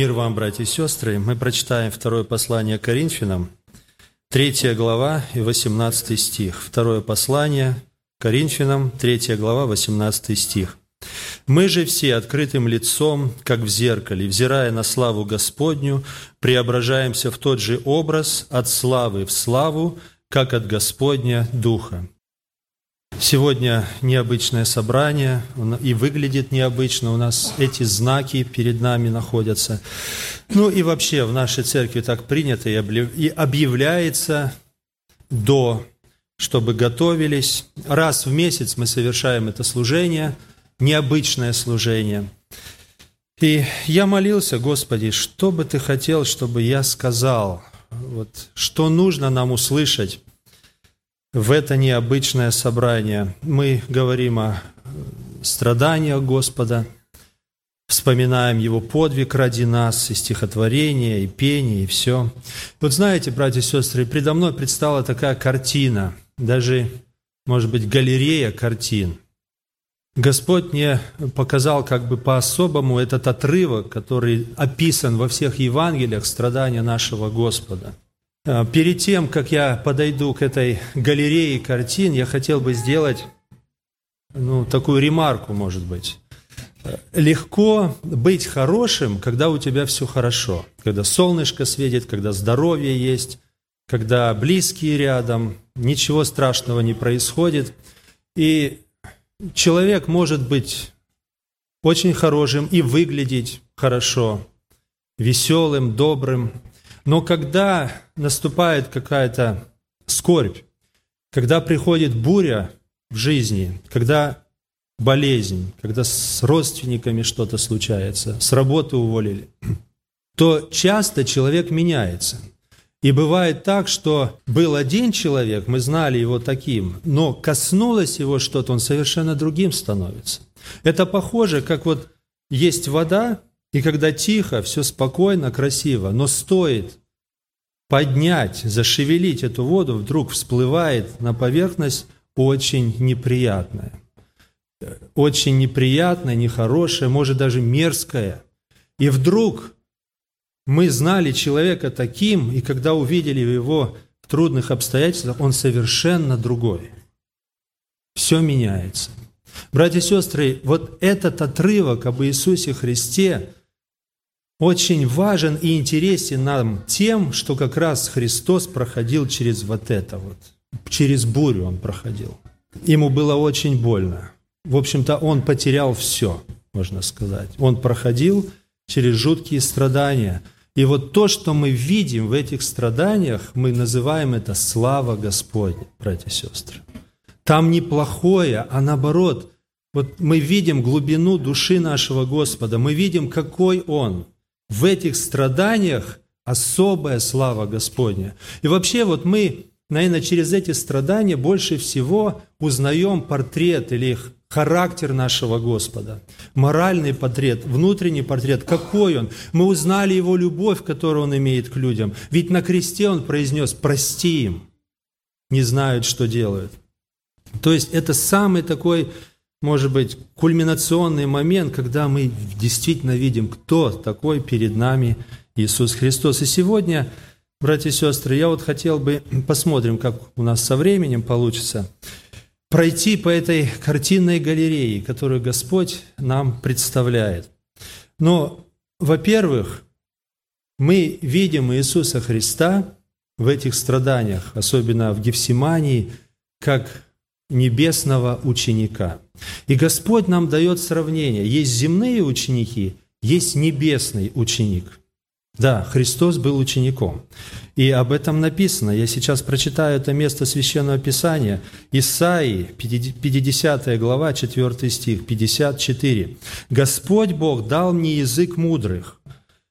Мир вам, братья и сестры. Мы прочитаем второе послание Коринфянам, третья глава и 18 стих. Второе послание Коринфянам, третья глава, 18 стих. «Мы же все открытым лицом, как в зеркале, взирая на славу Господню, преображаемся в тот же образ от славы в славу, как от Господня Духа». Сегодня необычное собрание и выглядит необычно. У нас эти знаки перед нами находятся. Ну и вообще в нашей церкви так принято и объявляется до, чтобы готовились. Раз в месяц мы совершаем это служение, необычное служение. И я молился, Господи, что бы Ты хотел, чтобы я сказал, вот, что нужно нам услышать в это необычное собрание. Мы говорим о страданиях Господа, вспоминаем Его подвиг ради нас, и стихотворение, и пение, и все. Вот знаете, братья и сестры, предо мной предстала такая картина, даже, может быть, галерея картин. Господь мне показал как бы по-особому этот отрывок, который описан во всех Евангелиях страдания нашего Господа – перед тем, как я подойду к этой галерее картин, я хотел бы сделать ну, такую ремарку, может быть. Э, легко быть хорошим, когда у тебя все хорошо, когда солнышко светит, когда здоровье есть, когда близкие рядом, ничего страшного не происходит. И человек может быть очень хорошим и выглядеть хорошо, веселым, добрым, но когда наступает какая-то скорбь, когда приходит буря в жизни, когда болезнь, когда с родственниками что-то случается, с работы уволили, то часто человек меняется. И бывает так, что был один человек, мы знали его таким, но коснулось его что-то, он совершенно другим становится. Это похоже, как вот есть вода, и когда тихо, все спокойно, красиво, но стоит поднять, зашевелить эту воду, вдруг всплывает на поверхность очень неприятное. Очень неприятное, нехорошее, может даже мерзкое. И вдруг мы знали человека таким, и когда увидели его в трудных обстоятельствах, он совершенно другой. Все меняется. Братья и сестры, вот этот отрывок об Иисусе Христе – очень важен и интересен нам тем, что как раз Христос проходил через вот это вот, через бурю он проходил. Ему было очень больно. В общем-то, он потерял все, можно сказать. Он проходил через жуткие страдания. И вот то, что мы видим в этих страданиях, мы называем это слава Господня, братья и сестры. Там не плохое, а наоборот, вот мы видим глубину души нашего Господа, мы видим, какой Он – в этих страданиях особая слава Господня. И вообще вот мы, наверное, через эти страдания больше всего узнаем портрет или характер нашего Господа, моральный портрет, внутренний портрет, какой Он. Мы узнали Его любовь, которую Он имеет к людям. Ведь на кресте Он произнес «прости им, не знают, что делают». То есть это самый такой может быть, кульминационный момент, когда мы действительно видим, кто такой перед нами Иисус Христос. И сегодня, братья и сестры, я вот хотел бы, посмотрим, как у нас со временем получится, пройти по этой картинной галерее, которую Господь нам представляет. Но, во-первых, мы видим Иисуса Христа в этих страданиях, особенно в Гефсимании, как небесного ученика. И Господь нам дает сравнение. Есть земные ученики, есть небесный ученик. Да, Христос был учеником. И об этом написано. Я сейчас прочитаю это место Священного Писания. Исаии, 50 глава, 4 стих, 54. «Господь Бог дал мне язык мудрых,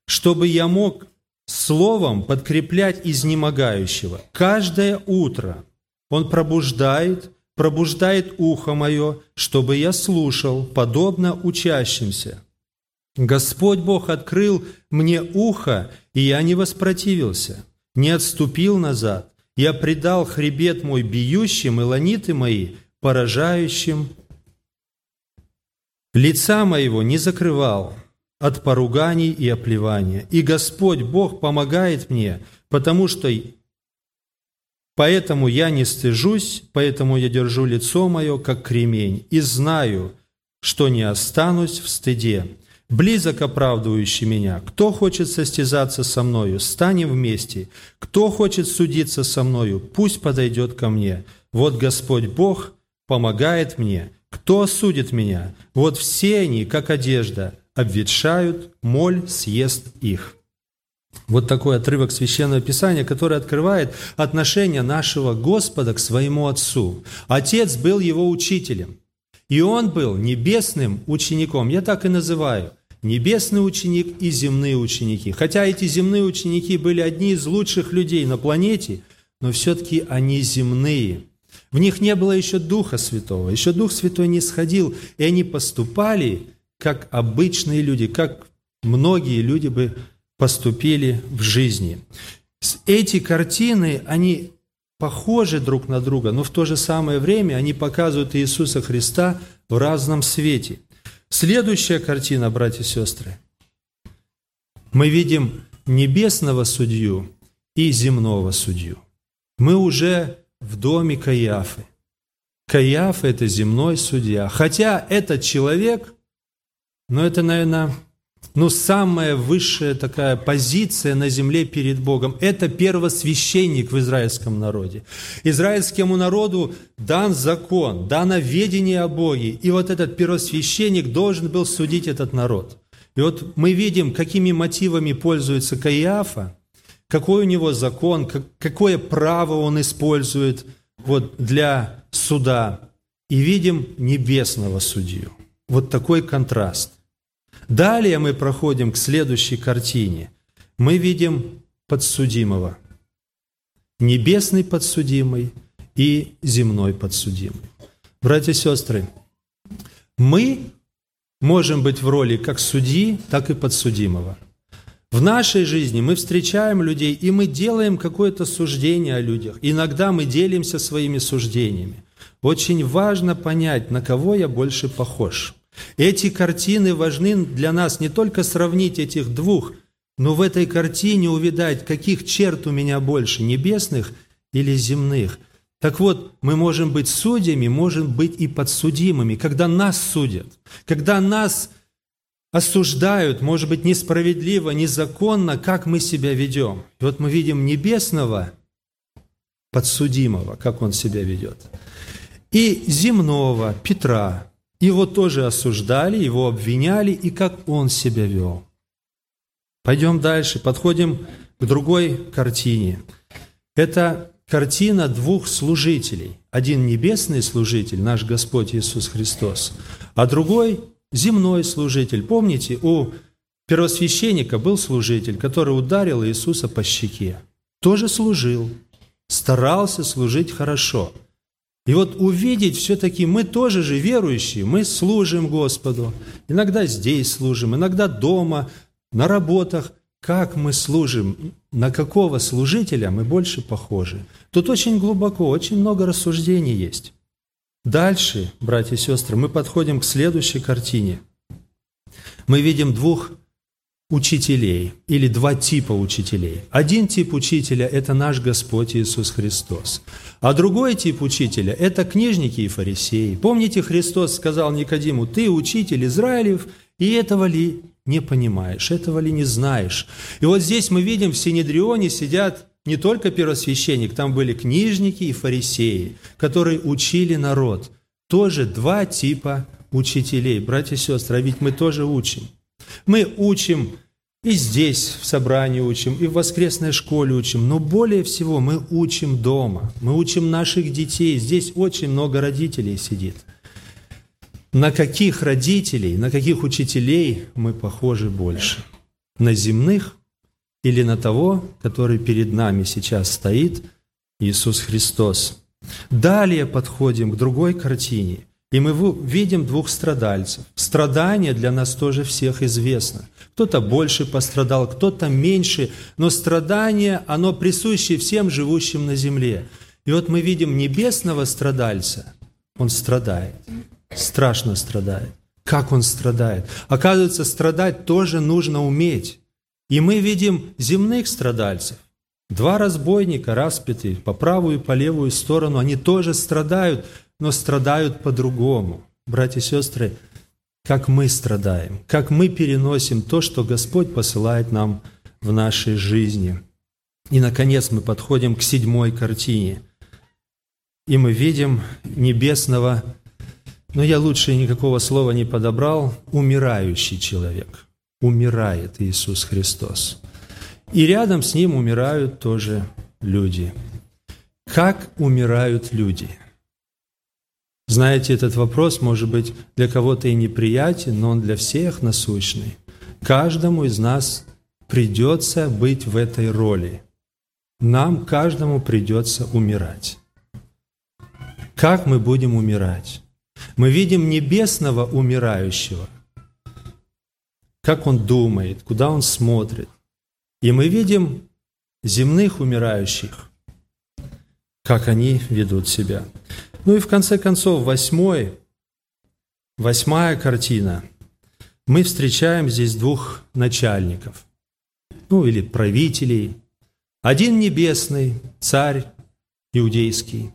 чтобы я мог словом подкреплять изнемогающего. Каждое утро Он пробуждает, пробуждает ухо мое, чтобы я слушал, подобно учащимся. Господь Бог открыл мне ухо, и я не воспротивился, не отступил назад. Я предал хребет мой бьющим и ланиты мои, поражающим. Лица моего не закрывал, от поруганий и оплевания. И Господь Бог помогает мне, потому что поэтому я не стыжусь, поэтому я держу лицо мое, как кремень, и знаю, что не останусь в стыде. Близок оправдывающий меня. Кто хочет состязаться со мною, станем вместе. Кто хочет судиться со мною, пусть подойдет ко мне. Вот Господь Бог помогает мне. Кто осудит меня? Вот все они, как одежда, обветшают, моль съест их». Вот такой отрывок Священного Писания, который открывает отношение нашего Господа к своему Отцу. Отец был его учителем, и он был небесным учеником. Я так и называю. Небесный ученик и земные ученики. Хотя эти земные ученики были одни из лучших людей на планете, но все-таки они земные. В них не было еще Духа Святого, еще Дух Святой не сходил, и они поступали как обычные люди, как многие люди бы поступили в жизни. Эти картины, они похожи друг на друга, но в то же самое время они показывают Иисуса Христа в разном свете. Следующая картина, братья и сестры. Мы видим небесного судью и земного судью. Мы уже в доме Каиафы. Каиафа – это земной судья. Хотя этот человек но это, наверное, ну, самая высшая такая позиция на земле перед Богом. Это первосвященник в израильском народе. Израильскому народу дан закон, дано ведение о Боге. И вот этот первосвященник должен был судить этот народ. И вот мы видим, какими мотивами пользуется Каиафа, какой у него закон, какое право он использует вот для суда. И видим небесного судью. Вот такой контраст. Далее мы проходим к следующей картине. Мы видим подсудимого. Небесный подсудимый и земной подсудимый. Братья и сестры, мы можем быть в роли как судьи, так и подсудимого. В нашей жизни мы встречаем людей, и мы делаем какое-то суждение о людях. Иногда мы делимся своими суждениями. Очень важно понять, на кого я больше похож – эти картины важны для нас не только сравнить этих двух, но в этой картине увидать, каких черт у меня больше, небесных или земных. Так вот, мы можем быть судьями, можем быть и подсудимыми, когда нас судят, когда нас осуждают, может быть, несправедливо, незаконно, как мы себя ведем. И вот мы видим небесного подсудимого, как он себя ведет, и земного Петра, его тоже осуждали, его обвиняли, и как он себя вел. Пойдем дальше, подходим к другой картине. Это картина двух служителей. Один небесный служитель, наш Господь Иисус Христос, а другой земной служитель. Помните, у первосвященника был служитель, который ударил Иисуса по щеке. Тоже служил, старался служить хорошо – и вот увидеть все-таки мы тоже же верующие, мы служим Господу. Иногда здесь служим, иногда дома, на работах. Как мы служим, на какого служителя мы больше похожи. Тут очень глубоко, очень много рассуждений есть. Дальше, братья и сестры, мы подходим к следующей картине. Мы видим двух учителей или два типа учителей. Один тип учителя – это наш Господь Иисус Христос. А другой тип учителя – это книжники и фарисеи. Помните, Христос сказал Никодиму, «Ты учитель Израилев, и этого ли не понимаешь, этого ли не знаешь?» И вот здесь мы видим, в Синедрионе сидят не только первосвященник, там были книжники и фарисеи, которые учили народ. Тоже два типа учителей. Братья и сестры, а ведь мы тоже учим – мы учим и здесь в собрании учим, и в воскресной школе учим, но более всего мы учим дома, мы учим наших детей. Здесь очень много родителей сидит. На каких родителей, на каких учителей мы похожи больше? На земных или на того, который перед нами сейчас стоит, Иисус Христос. Далее подходим к другой картине, и мы видим двух страдальцев. Страдание для нас тоже всех известно. Кто-то больше пострадал, кто-то меньше, но страдание, оно присуще всем живущим на земле. И вот мы видим небесного страдальца, он страдает, страшно страдает. Как он страдает? Оказывается, страдать тоже нужно уметь. И мы видим земных страдальцев. Два разбойника распятые по правую и по левую сторону, они тоже страдают, но страдают по-другому. Братья и сестры, как мы страдаем, как мы переносим то, что Господь посылает нам в нашей жизни. И, наконец, мы подходим к седьмой картине. И мы видим небесного, но я лучше никакого слова не подобрал, умирающий человек. Умирает Иисус Христос. И рядом с Ним умирают тоже люди. Как умирают люди – знаете, этот вопрос может быть для кого-то и неприятен, но он для всех насущный. Каждому из нас придется быть в этой роли. Нам, каждому, придется умирать. Как мы будем умирать? Мы видим небесного умирающего, как он думает, куда он смотрит. И мы видим земных умирающих, как они ведут себя. Ну и в конце концов, восьмой, восьмая картина. Мы встречаем здесь двух начальников, ну или правителей. Один небесный, царь иудейский,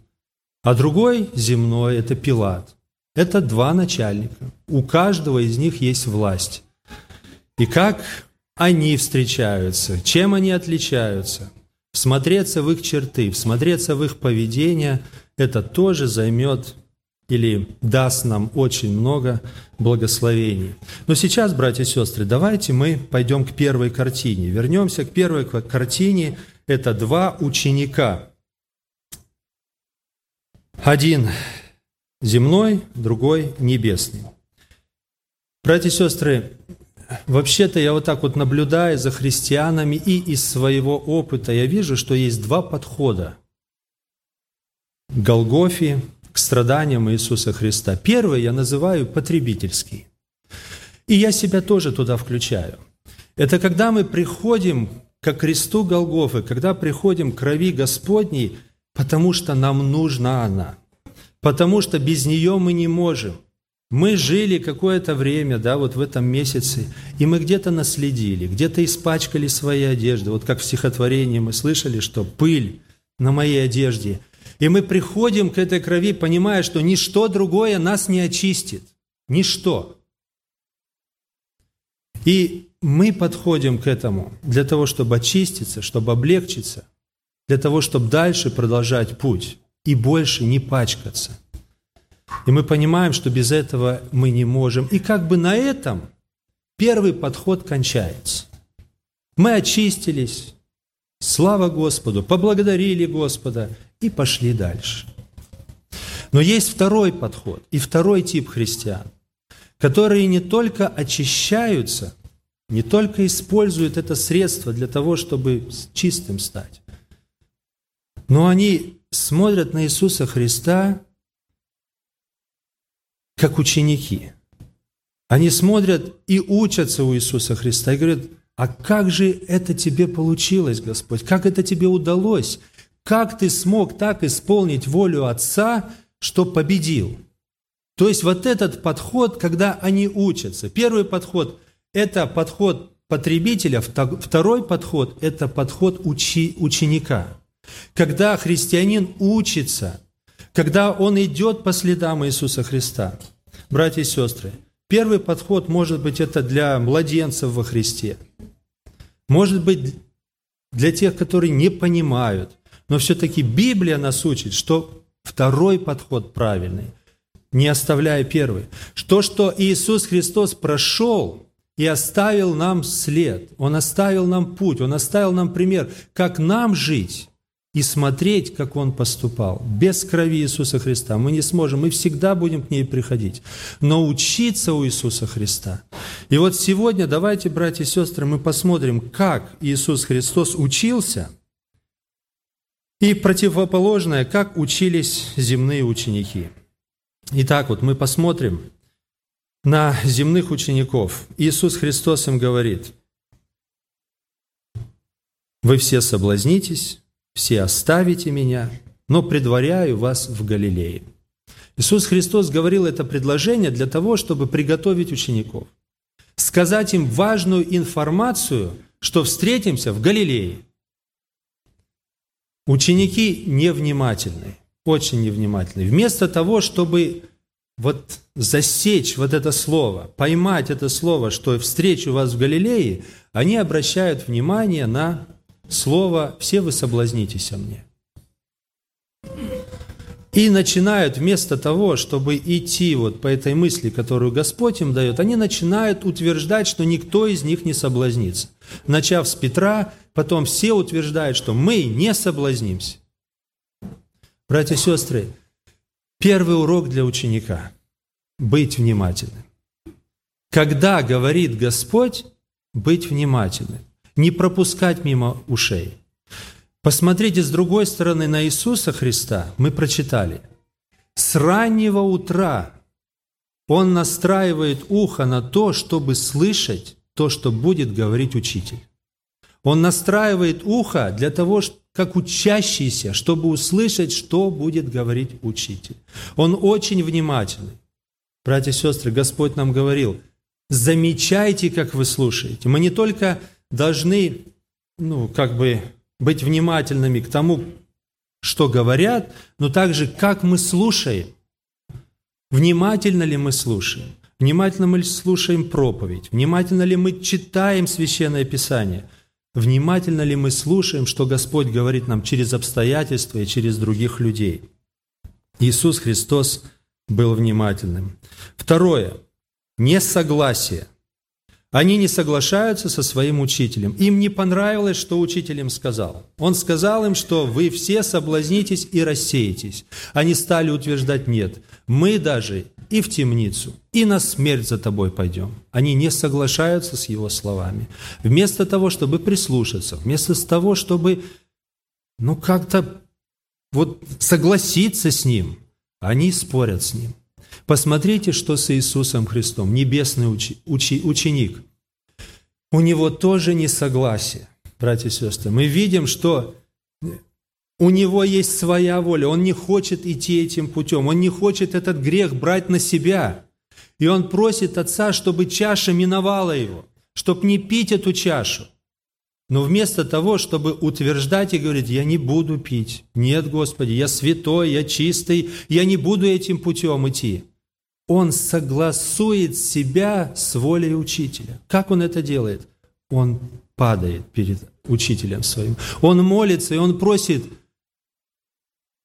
а другой земной – это Пилат. Это два начальника. У каждого из них есть власть. И как они встречаются, чем они отличаются, всмотреться в их черты, всмотреться в их поведение – это тоже займет или даст нам очень много благословений. Но сейчас, братья и сестры, давайте мы пойдем к первой картине. Вернемся к первой картине. Это два ученика. Один земной, другой небесный. Братья и сестры, вообще-то я вот так вот наблюдая за христианами и из своего опыта, я вижу, что есть два подхода Голгофе, к страданиям Иисуса Христа. Первый я называю потребительский. И я себя тоже туда включаю. Это когда мы приходим к кресту Голгофы, когда приходим к крови Господней, потому что нам нужна она, потому что без нее мы не можем. Мы жили какое-то время, да, вот в этом месяце, и мы где-то наследили, где-то испачкали свои одежды. Вот как в стихотворении мы слышали, что пыль на моей одежде – и мы приходим к этой крови, понимая, что ничто другое нас не очистит. Ничто. И мы подходим к этому для того, чтобы очиститься, чтобы облегчиться, для того, чтобы дальше продолжать путь и больше не пачкаться. И мы понимаем, что без этого мы не можем. И как бы на этом первый подход кончается. Мы очистились, слава Господу, поблагодарили Господа и пошли дальше. Но есть второй подход и второй тип христиан, которые не только очищаются, не только используют это средство для того, чтобы чистым стать, но они смотрят на Иисуса Христа как ученики. Они смотрят и учатся у Иисуса Христа и говорят, а как же это тебе получилось, Господь? Как это тебе удалось? Как ты смог так исполнить волю Отца, что победил? То есть вот этот подход, когда они учатся. Первый подход – это подход потребителя, второй подход – это подход учи, ученика. Когда христианин учится, когда он идет по следам Иисуса Христа. Братья и сестры, первый подход может быть это для младенцев во Христе. Может быть для тех, которые не понимают – но все-таки Библия нас учит, что второй подход правильный, не оставляя первый. То, что Иисус Христос прошел и оставил нам след, Он оставил нам путь, Он оставил нам пример, как нам жить и смотреть, как Он поступал. Без крови Иисуса Христа мы не сможем, мы всегда будем к ней приходить. Но учиться у Иисуса Христа И вот сегодня давайте, братья и сестры, мы посмотрим, как Иисус Христос учился, и противоположное, как учились земные ученики. Итак, вот мы посмотрим на земных учеников. Иисус Христос им говорит, «Вы все соблазнитесь, все оставите меня, но предваряю вас в Галилее». Иисус Христос говорил это предложение для того, чтобы приготовить учеников, сказать им важную информацию, что встретимся в Галилее. Ученики невнимательны, очень невнимательны. Вместо того, чтобы вот засечь вот это слово, поймать это слово, что встречу вас в Галилее, они обращают внимание на слово «все вы соблазнитесь о мне». И начинают вместо того, чтобы идти вот по этой мысли, которую Господь им дает, они начинают утверждать, что никто из них не соблазнится. Начав с Петра, потом все утверждают, что мы не соблазнимся. Братья и сестры, первый урок для ученика – быть внимательным. Когда говорит Господь, быть внимательным, не пропускать мимо ушей – Посмотрите с другой стороны на Иисуса Христа. Мы прочитали. С раннего утра Он настраивает ухо на то, чтобы слышать то, что будет говорить учитель. Он настраивает ухо для того, как учащийся, чтобы услышать, что будет говорить учитель. Он очень внимательный. Братья и сестры, Господь нам говорил, замечайте, как вы слушаете. Мы не только должны, ну, как бы быть внимательными к тому, что говорят, но также как мы слушаем. Внимательно ли мы слушаем? Внимательно мы слушаем проповедь? Внимательно ли мы читаем Священное Писание? Внимательно ли мы слушаем, что Господь говорит нам через обстоятельства и через других людей? Иисус Христос был внимательным. Второе. Несогласие. Они не соглашаются со своим учителем. Им не понравилось, что учитель им сказал. Он сказал им, что вы все соблазнитесь и рассеетесь. Они стали утверждать «нет». Мы даже и в темницу, и на смерть за тобой пойдем. Они не соглашаются с его словами. Вместо того, чтобы прислушаться, вместо того, чтобы, ну, как-то вот согласиться с ним, они спорят с ним. Посмотрите, что с Иисусом Христом, небесный учи, учи, ученик. У него тоже несогласие, братья и сестры. Мы видим, что у него есть своя воля, он не хочет идти этим путем, он не хочет этот грех брать на себя. И он просит Отца, чтобы чаша миновала его, чтобы не пить эту чашу. Но вместо того, чтобы утверждать и говорить, я не буду пить, нет, Господи, я святой, я чистый, я не буду этим путем идти он согласует себя с волей учителя. Как он это делает? Он падает перед учителем своим. Он молится, и он просит,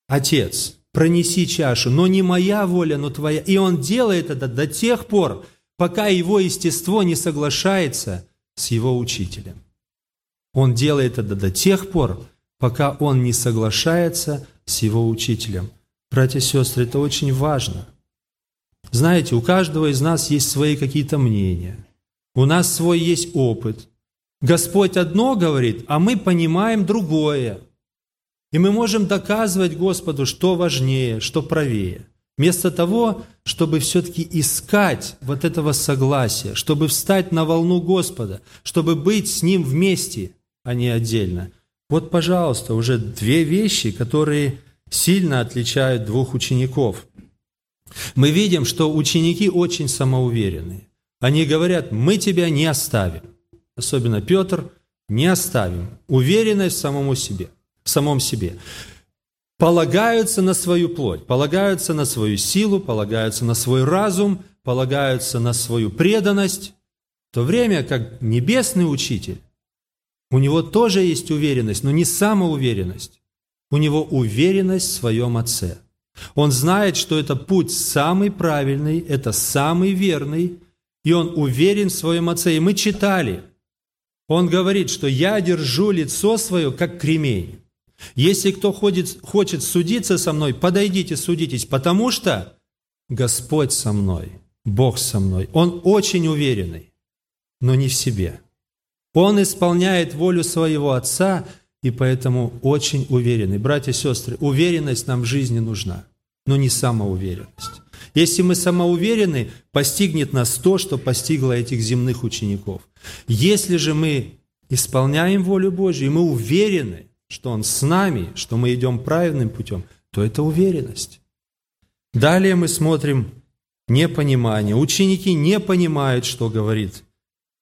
«Отец, пронеси чашу, но не моя воля, но твоя». И он делает это до тех пор, пока его естество не соглашается с его учителем. Он делает это до тех пор, пока он не соглашается с его учителем. Братья и сестры, это очень важно – знаете, у каждого из нас есть свои какие-то мнения. У нас свой есть опыт. Господь одно говорит, а мы понимаем другое. И мы можем доказывать Господу, что важнее, что правее. Вместо того, чтобы все-таки искать вот этого согласия, чтобы встать на волну Господа, чтобы быть с Ним вместе, а не отдельно. Вот, пожалуйста, уже две вещи, которые сильно отличают двух учеников – мы видим, что ученики очень самоуверенные. Они говорят, мы тебя не оставим. Особенно Петр, не оставим. Уверенность в самому себе, в самом себе. Полагаются на свою плоть, полагаются на свою силу, полагаются на свой разум, полагаются на свою преданность, в то время как небесный учитель, у него тоже есть уверенность, но не самоуверенность. У него уверенность в своем Отце – он знает, что это путь самый правильный, это самый верный, и он уверен в своем Отце. И мы читали, он говорит, что я держу лицо свое, как кремень. Если кто ходит, хочет судиться со мной, подойдите, судитесь, потому что Господь со мной, Бог со мной. Он очень уверенный. но не в себе. Он исполняет волю своего Отца, и поэтому очень уверенный. Братья и сестры, уверенность нам в жизни нужна, но не самоуверенность. Если мы самоуверены, постигнет нас то, что постигло этих земных учеников. Если же мы исполняем волю Божью, и мы уверены, что Он с нами, что мы идем правильным путем, то это уверенность. Далее мы смотрим непонимание. Ученики не понимают, что говорит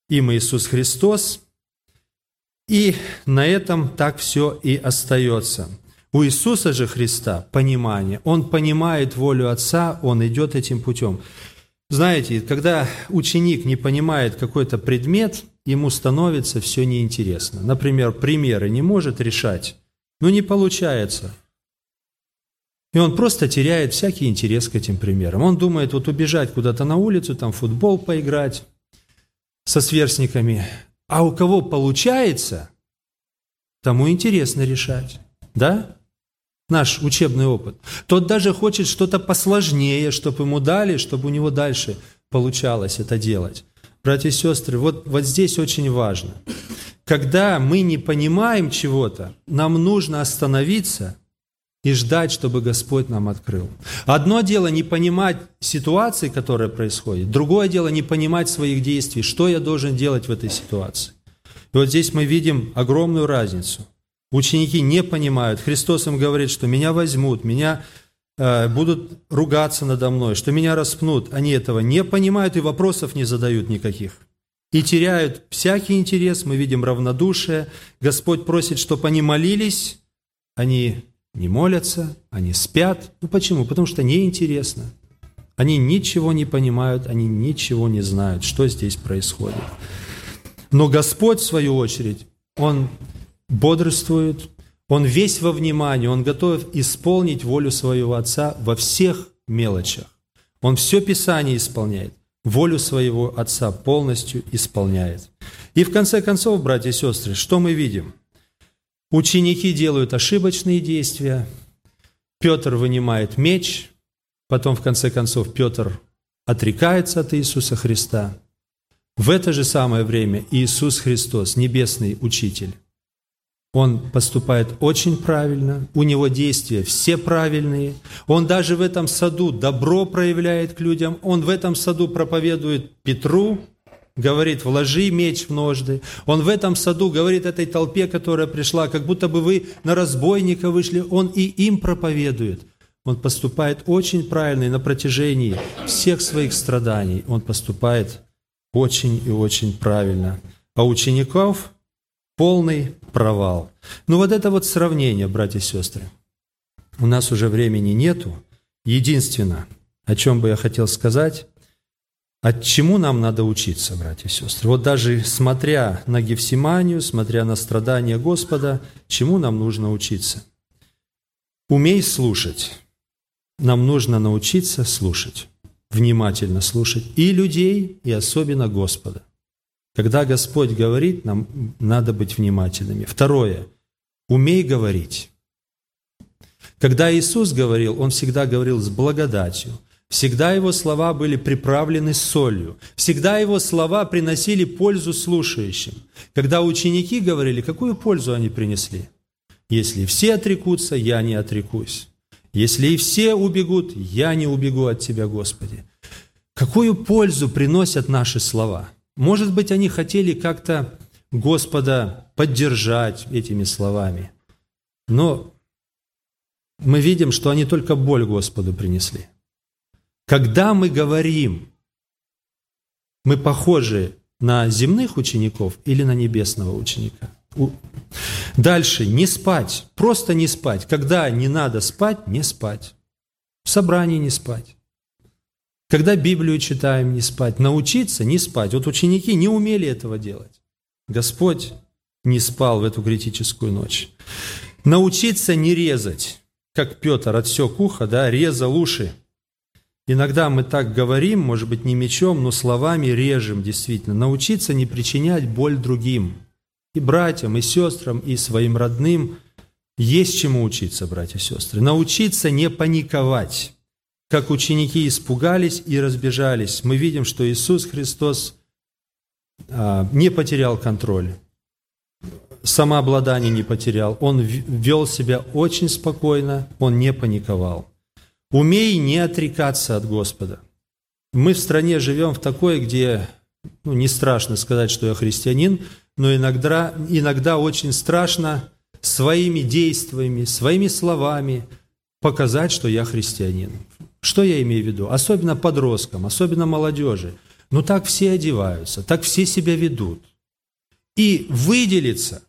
им Иисус Христос, и на этом так все и остается. У Иисуса же Христа понимание. Он понимает волю Отца, он идет этим путем. Знаете, когда ученик не понимает какой-то предмет, ему становится все неинтересно. Например, примеры не может решать, но не получается. И он просто теряет всякий интерес к этим примерам. Он думает вот убежать куда-то на улицу, там футбол поиграть со сверстниками. А у кого получается, тому интересно решать. Да? Наш учебный опыт. Тот даже хочет что-то посложнее, чтобы ему дали, чтобы у него дальше получалось это делать. Братья и сестры, вот, вот здесь очень важно. Когда мы не понимаем чего-то, нам нужно остановиться и ждать, чтобы Господь нам открыл. Одно дело не понимать ситуации, которая происходит, другое дело не понимать своих действий, что я должен делать в этой ситуации. И вот здесь мы видим огромную разницу – Ученики не понимают. Христос им говорит, что меня возьмут, меня э, будут ругаться надо мной, что меня распнут. Они этого не понимают и вопросов не задают никаких. И теряют всякий интерес, мы видим равнодушие. Господь просит, чтобы они молились, они не молятся, они спят. Ну почему? Потому что неинтересно. Они ничего не понимают, они ничего не знают, что здесь происходит. Но Господь, в свою очередь, Он бодрствует, он весь во внимании, он готов исполнить волю своего Отца во всех мелочах. Он все Писание исполняет, волю своего Отца полностью исполняет. И в конце концов, братья и сестры, что мы видим? Ученики делают ошибочные действия, Петр вынимает меч, потом в конце концов Петр отрекается от Иисуса Христа. В это же самое время Иисус Христос, Небесный Учитель, он поступает очень правильно, у него действия все правильные. Он даже в этом саду добро проявляет к людям. Он в этом саду проповедует Петру, говорит, вложи меч в ножды. Он в этом саду говорит этой толпе, которая пришла, как будто бы вы на разбойника вышли. Он и им проповедует. Он поступает очень правильно и на протяжении всех своих страданий. Он поступает очень и очень правильно. А учеников полный провал. Ну вот это вот сравнение, братья и сестры. У нас уже времени нету. Единственное, о чем бы я хотел сказать, от чему нам надо учиться, братья и сестры? Вот даже смотря на Гефсиманию, смотря на страдания Господа, чему нам нужно учиться? Умей слушать. Нам нужно научиться слушать, внимательно слушать и людей, и особенно Господа. Когда Господь говорит, нам надо быть внимательными. Второе. Умей говорить. Когда Иисус говорил, Он всегда говорил с благодатью. Всегда Его слова были приправлены солью. Всегда Его слова приносили пользу слушающим. Когда ученики говорили, какую пользу они принесли? Если все отрекутся, я не отрекусь. Если и все убегут, я не убегу от Тебя, Господи. Какую пользу приносят наши слова – может быть, они хотели как-то Господа поддержать этими словами. Но мы видим, что они только боль Господу принесли. Когда мы говорим, мы похожи на земных учеников или на небесного ученика. Дальше, не спать, просто не спать. Когда не надо спать, не спать. В собрании не спать. Когда Библию читаем, не спать. Научиться не спать. Вот ученики не умели этого делать. Господь не спал в эту критическую ночь. Научиться не резать, как Петр отсек ухо, да, резал уши. Иногда мы так говорим, может быть, не мечом, но словами режем, действительно. Научиться не причинять боль другим. И братьям, и сестрам, и своим родным. Есть чему учиться, братья и сестры. Научиться не паниковать как ученики испугались и разбежались, мы видим, что Иисус Христос а, не потерял контроль, самообладание не потерял, он вел себя очень спокойно, он не паниковал. Умей не отрекаться от Господа. Мы в стране живем в такой, где ну, не страшно сказать, что я христианин, но иногда, иногда очень страшно своими действиями, своими словами показать, что я христианин. Что я имею в виду? Особенно подросткам, особенно молодежи. Ну так все одеваются, так все себя ведут. И выделиться,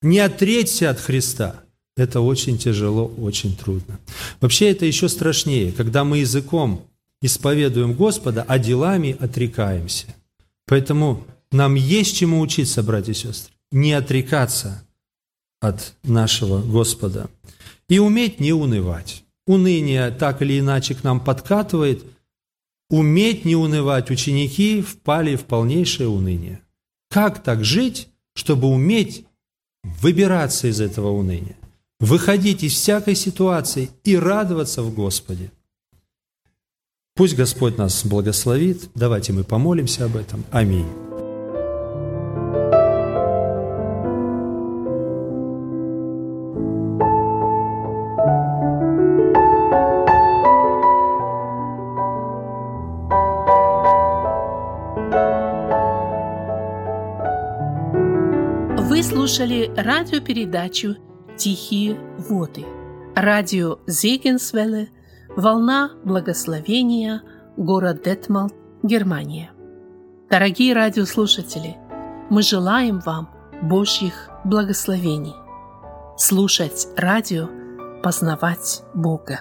не отречься от Христа, это очень тяжело, очень трудно. Вообще это еще страшнее, когда мы языком исповедуем Господа, а делами отрекаемся. Поэтому нам есть чему учиться, братья и сестры. Не отрекаться от нашего Господа. И уметь не унывать. Уныние так или иначе к нам подкатывает. Уметь не унывать. Ученики впали в полнейшее уныние. Как так жить, чтобы уметь выбираться из этого уныния? Выходить из всякой ситуации и радоваться в Господе – Пусть Господь нас благословит. Давайте мы помолимся об этом. Аминь. Слушали радиопередачу «Тихие воды». Радио Зегенсвелле – Волна благословения, город Детмалт, Германия. Дорогие радиослушатели, мы желаем вам Божьих благословений. Слушать радио, познавать Бога.